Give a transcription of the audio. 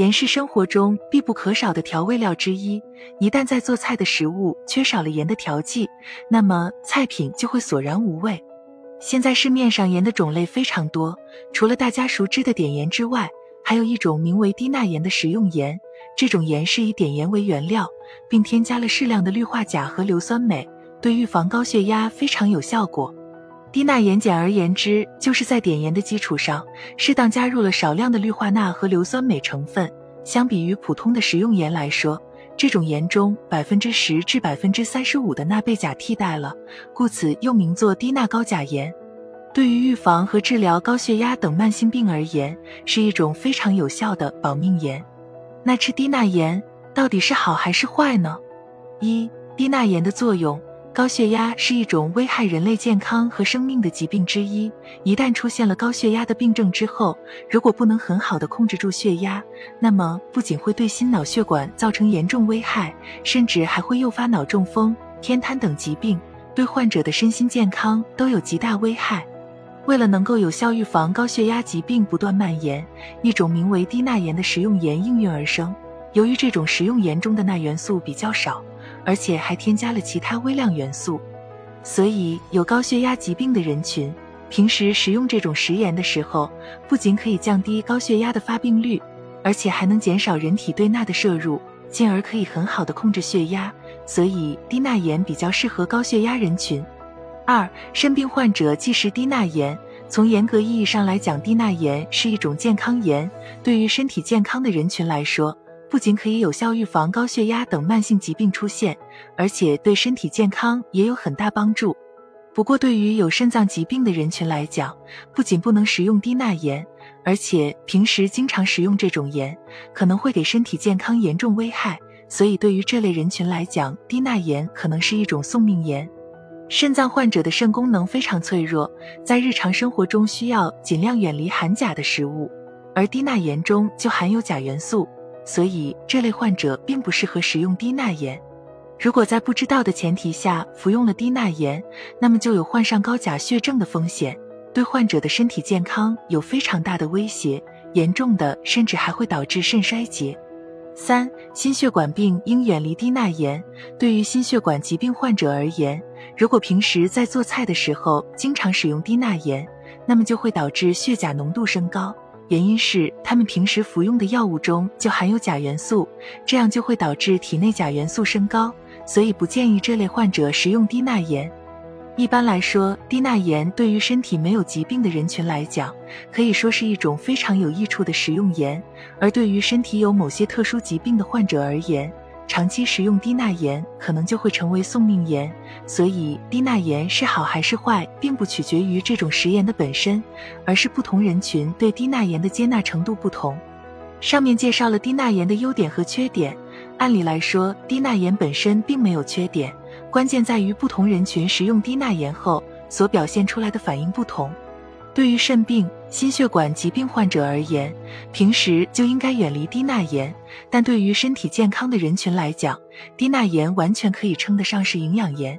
盐是生活中必不可少的调味料之一，一旦在做菜的食物缺少了盐的调剂，那么菜品就会索然无味。现在市面上盐的种类非常多，除了大家熟知的碘盐之外，还有一种名为低钠盐的食用盐。这种盐是以碘盐为原料，并添加了适量的氯化钾和硫酸镁，对预防高血压非常有效果。低钠盐简而言之，就是在碘盐的基础上，适当加入了少量的氯化钠和硫酸镁成分。相比于普通的食用盐来说，这种盐中百分之十至百分之三十五的钠被钾替代了，故此又名作低钠高钾盐。对于预防和治疗高血压等慢性病而言，是一种非常有效的保命盐。那吃低钠盐到底是好还是坏呢？一、低钠盐的作用。高血压是一种危害人类健康和生命的疾病之一。一旦出现了高血压的病症之后，如果不能很好的控制住血压，那么不仅会对心脑血管造成严重危害，甚至还会诱发脑中风、偏瘫等疾病，对患者的身心健康都有极大危害。为了能够有效预防高血压疾病不断蔓延，一种名为低钠盐的食用盐应运而生。由于这种食用盐中的钠元素比较少。而且还添加了其他微量元素，所以有高血压疾病的人群，平时食用这种食盐的时候，不仅可以降低高血压的发病率，而且还能减少人体对钠的摄入，进而可以很好的控制血压。所以低钠盐比较适合高血压人群。二、肾病患者忌食低钠盐。从严格意义上来讲，低钠盐是一种健康盐，对于身体健康的人群来说。不仅可以有效预防高血压等慢性疾病出现，而且对身体健康也有很大帮助。不过，对于有肾脏疾病的人群来讲，不仅不能食用低钠盐，而且平时经常食用这种盐，可能会给身体健康严重危害。所以，对于这类人群来讲，低钠盐可能是一种送命盐。肾脏患者的肾功能非常脆弱，在日常生活中需要尽量远离含钾的食物，而低钠盐中就含有钾元素。所以这类患者并不适合食用低钠盐。如果在不知道的前提下服用了低钠盐，那么就有患上高钾血症的风险，对患者的身体健康有非常大的威胁，严重的甚至还会导致肾衰竭。三、心血管病应远离低钠盐。对于心血管疾病患者而言，如果平时在做菜的时候经常使用低钠盐，那么就会导致血钾浓度升高。原因是他们平时服用的药物中就含有钾元素，这样就会导致体内钾元素升高，所以不建议这类患者食用低钠盐。一般来说，低钠盐对于身体没有疾病的人群来讲，可以说是一种非常有益处的食用盐；而对于身体有某些特殊疾病的患者而言，长期食用低钠盐可能就会成为送命盐，所以低钠盐是好还是坏，并不取决于这种食盐的本身，而是不同人群对低钠盐的接纳程度不同。上面介绍了低钠盐的优点和缺点，按理来说，低钠盐本身并没有缺点，关键在于不同人群食用低钠盐后所表现出来的反应不同。对于肾病、心血管疾病患者而言，平时就应该远离低钠盐；但对于身体健康的人群来讲，低钠盐完全可以称得上是营养盐。